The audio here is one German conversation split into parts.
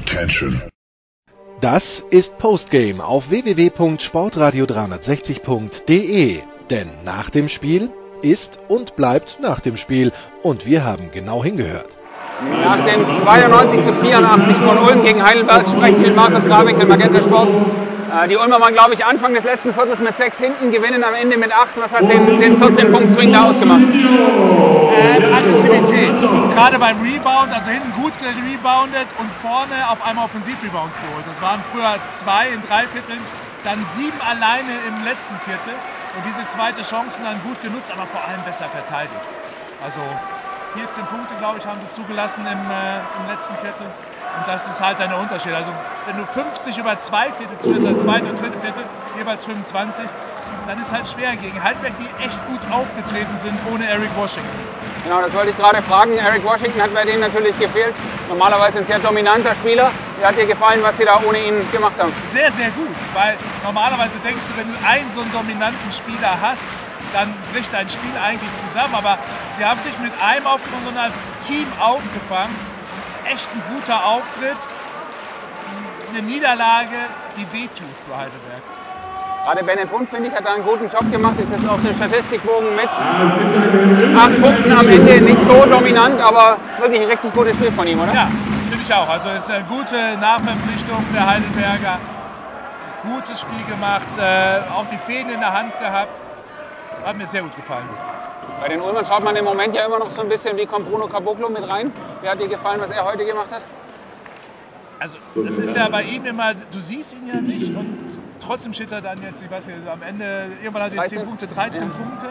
Attention. Das ist Postgame auf www.sportradio360.de. Denn nach dem Spiel ist und bleibt nach dem Spiel. Und wir haben genau hingehört. Nach dem 92 zu 84 von Ulm gegen Heidelberg spreche ich mit Markus Grabig, Magenta Sport. Äh, die Ulmer waren, glaube ich, Anfang des letzten Viertels mit sechs hinten, gewinnen am Ende mit acht. Was hat den, den 14-Punkt-Swing da ausgemacht? Ähm, Aggressivität. Gerade beim Rebound, also hinten gut gereboundet und vorne auf einmal Offensiv-Rebounds geholt. Das waren früher zwei in drei Vierteln, dann sieben alleine im letzten Viertel und diese zweite Chancen dann gut genutzt, aber vor allem besser verteidigt. Also 14 Punkte, glaube ich, haben sie zugelassen im, äh, im letzten Viertel. Und das ist halt ein Unterschied. Also wenn du 50 über zwei Viertel zulässt, als zweite und dritte Viertel, jeweils 25, dann ist halt schwer gegen Heidelberg, die echt gut aufgetreten sind ohne Eric Washington. Genau, das wollte ich gerade fragen. Eric Washington hat bei denen natürlich gefehlt. Normalerweise ein sehr dominanter Spieler. Wie hat dir gefallen, was sie da ohne ihn gemacht haben? Sehr, sehr gut, weil normalerweise denkst du, wenn du einen so einen dominanten Spieler hast, dann bricht dein Spiel eigentlich zusammen. Aber sie haben sich mit einem aufgenommen, sondern als Team aufgefangen. Echt ein guter Auftritt. Eine Niederlage, die wehtut für Heidelberg. Gerade Bennett Hund, finde ich, hat da einen guten Job gemacht. Ist jetzt auf dem Statistikbogen mit acht Punkten am Ende. Nicht so dominant, aber wirklich ein richtig gutes Spiel von ihm, oder? Ja, finde ich auch. Also es ist eine gute Nachverpflichtung der Heidelberger. Gutes Spiel gemacht, äh, auch die Fäden in der Hand gehabt. Hat mir sehr gut gefallen. Bei den Ulmern schaut man im Moment ja immer noch so ein bisschen, wie kommt Bruno Caboclo mit rein. Wie hat dir gefallen, was er heute gemacht hat? Also das ist ja bei ihm immer, du siehst ihn ja nicht und trotzdem steht er dann jetzt, ich weiß nicht, am Ende, irgendwann hat er 10 Punkte, 13 ja. Punkte,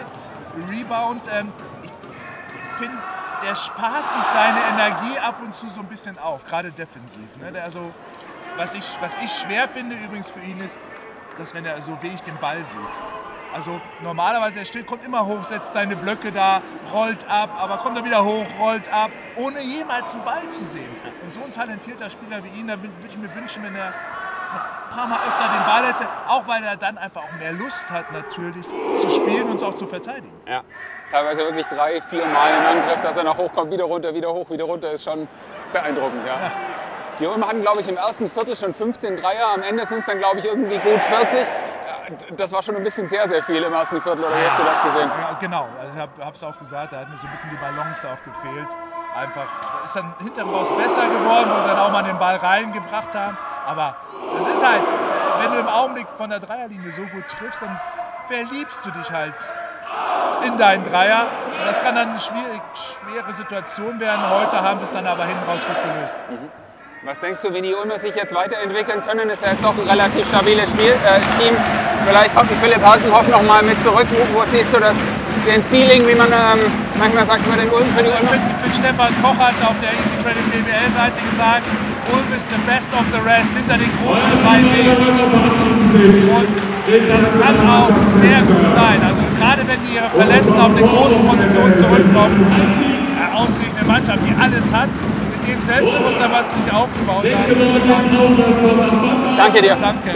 Rebound. Ähm, ich finde, der spart sich seine Energie ab und zu so ein bisschen auf, gerade defensiv. Ne? Der also, was, ich, was ich schwer finde übrigens für ihn ist, dass wenn er so wenig den Ball sieht. Also normalerweise, er steht, kommt immer hoch, setzt seine Blöcke da, rollt ab, aber kommt er wieder hoch, rollt ab, ohne jemals einen Ball zu sehen. Und so ein talentierter Spieler wie ihn, da würde ich mir wünschen, wenn er noch ein paar Mal öfter den Ball hätte, auch weil er dann einfach auch mehr Lust hat natürlich zu spielen und auch zu verteidigen. Ja, teilweise wirklich drei, vier Mal im Angriff, dass er noch hochkommt, wieder runter, wieder hoch, wieder runter, ist schon beeindruckend. Ja. ja. Die Ulmer hatten, glaube ich, im ersten Viertel schon 15 Dreier, am Ende sind es dann, glaube ich, irgendwie gut 40 das war schon ein bisschen sehr, sehr viel im ersten Viertel, oder wie hast du das gesehen? Ja, genau, also ich habe es auch gesagt, da hat mir so ein bisschen die Balance auch gefehlt. Einfach, ist dann hinterher raus besser geworden, wo sie dann auch mal den Ball reingebracht haben. Aber das ist halt, wenn du im Augenblick von der Dreierlinie so gut triffst, dann verliebst du dich halt in deinen Dreier. Und das kann dann eine schwierige, schwere Situation werden. Heute haben sie es dann aber hinten raus gut gelöst. Mhm. Was denkst du, wie die Ulmer sich jetzt weiterentwickeln können? Ist ja doch ein relativ stabiles Spiel, äh, Team. Vielleicht kommt Philipp Haltenhoff noch mal mit zurück. Wo, wo siehst du das, den Ceiling, wie man ähm, manchmal sagt, für den Ulm? Für also, Ulmer? Ich finde, Stefan Koch hat auf der Easy Credit BBL-Seite gesagt, Ulm ist the best of the rest hinter den großen drei Ws. Und das kann auch sehr gut sein. Also gerade wenn die ihre Verletzten auf den großen Positionen zurückkommen, äh, ausgerechnet eine Mannschaft, die alles hat, dem Selbstbewusstsein, was sich aufgebaut hat. Danke dir. Danke.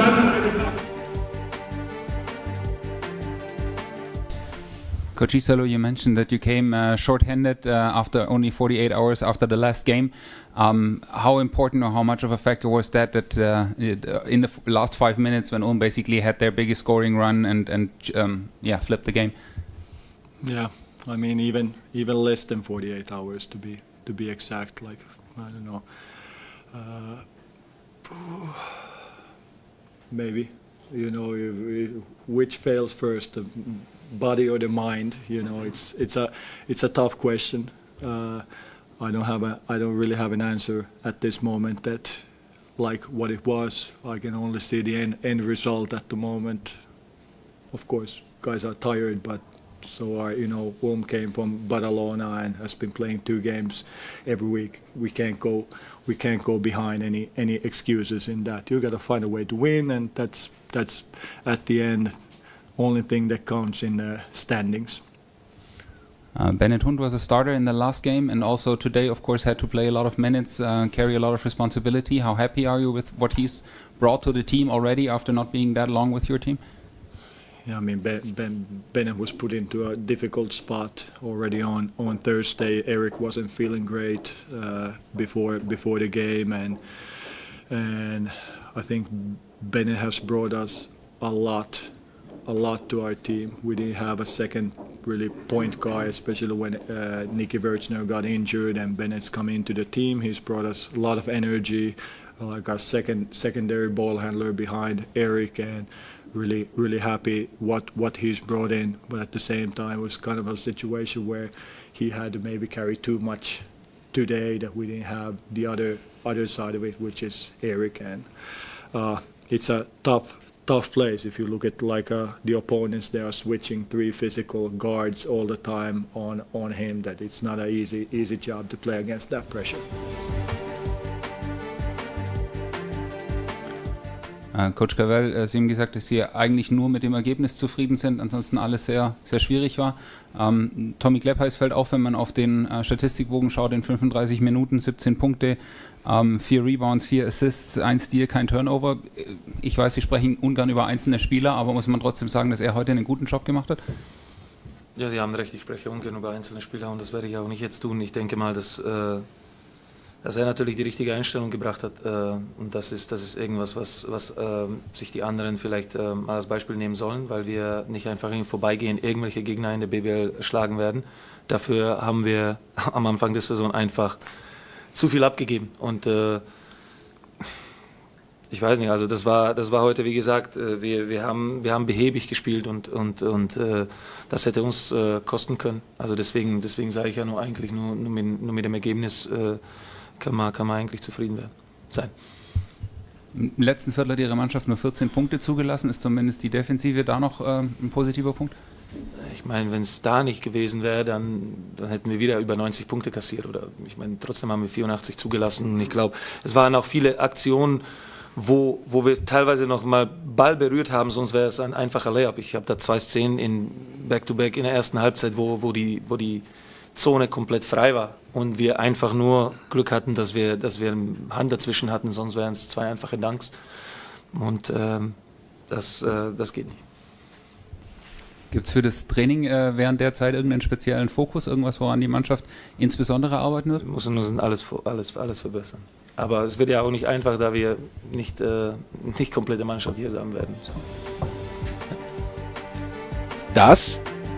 Coach Isalo, you mentioned that you came uh, short-handed uh, after only 48 hours after the last game. Um, how important or how much of a factor was that that uh, uh, in the last five minutes when Ulm basically had their biggest scoring run and and um, yeah flipped the game? Yeah, I mean even even less than 48 hours to be to be exact, like I don't know. Uh, maybe you know which fails first, the body or the mind. You know, it's it's a it's a tough question. Uh, I don't have a I don't really have an answer at this moment that like what it was. I can only see the end, end result at the moment. Of course, guys are tired, but so our, you know, Ulm came from Badalona and has been playing two games every week. We can't go, we can't go behind any any excuses in that. You got to find a way to win, and that's that's at the end only thing that counts in the standings. Uh, Bennett Hund was a starter in the last game, and also today, of course, had to play a lot of minutes, uh, carry a lot of responsibility. How happy are you with what he's brought to the team already after not being that long with your team? I mean, ben, ben, Bennett was put into a difficult spot already on, on Thursday. Eric wasn't feeling great uh, before before the game, and and I think Bennett has brought us a lot a lot to our team. We didn't have a second really point guy, especially when uh, Nicky Virchner got injured and Bennett's come into the team. He's brought us a lot of energy, like our second secondary ball handler behind Eric, and really really happy what what he's brought in. But at the same time, it was kind of a situation where he had to maybe carry too much today that we didn't have the other other side of it, which is Eric, and uh, it's a tough tough place. If you look at like uh, the opponents, they are switching three physical guards all the time on on him. That it's not an easy easy job to play against that pressure. Coach Cavell, äh, Sie haben gesagt, dass Sie eigentlich nur mit dem Ergebnis zufrieden sind, ansonsten alles sehr, sehr schwierig war. Ähm, Tommy Glepheis fällt auf, wenn man auf den äh, Statistikbogen schaut, in 35 Minuten 17 Punkte, ähm, 4 Rebounds, 4 Assists, 1 Steal, kein Turnover. Ich weiß, Sie sprechen ungern über einzelne Spieler, aber muss man trotzdem sagen, dass er heute einen guten Job gemacht hat? Ja, Sie haben recht, ich spreche ungern über einzelne Spieler und das werde ich auch nicht jetzt tun. Ich denke mal, dass äh, dass er natürlich die richtige Einstellung gebracht hat. Äh, und das ist, das ist irgendwas, was, was äh, sich die anderen vielleicht äh, mal als Beispiel nehmen sollen, weil wir nicht einfach im Vorbeigehen irgendwelche Gegner in der BBL schlagen werden. Dafür haben wir am Anfang der Saison einfach zu viel abgegeben. Und äh, ich weiß nicht, also das war, das war heute, wie gesagt, äh, wir, wir, haben, wir haben behäbig gespielt und, und, und äh, das hätte uns kosten können. Also deswegen, deswegen sage ich ja nur eigentlich nur, nur, mit, nur mit dem Ergebnis kann man, kann man eigentlich zufrieden werden, sein. Im letzten Viertel hat Ihre Mannschaft nur 14 Punkte zugelassen. Ist zumindest die Defensive da noch äh, ein positiver Punkt? Ich meine, wenn es da nicht gewesen wäre, dann, dann hätten wir wieder über 90 Punkte kassiert. Oder ich meine, trotzdem haben wir 84 zugelassen. Und ich glaube, es waren auch viele Aktionen, wo, wo wir teilweise noch mal Ball berührt haben, sonst wäre es ein einfacher Layup. Ich habe da zwei Szenen in Back-to-Back -back in der ersten Halbzeit, wo, wo, die, wo die Zone komplett frei war und wir einfach nur Glück hatten, dass wir, dass wir eine Hand dazwischen hatten, sonst wären es zwei einfache Danks. Und ähm, das, äh, das geht nicht. Gibt es für das Training äh, während der Zeit irgendeinen speziellen Fokus, irgendwas, woran die Mannschaft insbesondere arbeiten wird? Wir müssen uns alles, alles, alles verbessern. Aber es wird ja auch nicht einfach, da wir nicht, äh, nicht komplette Mannschaft hier sein werden. Das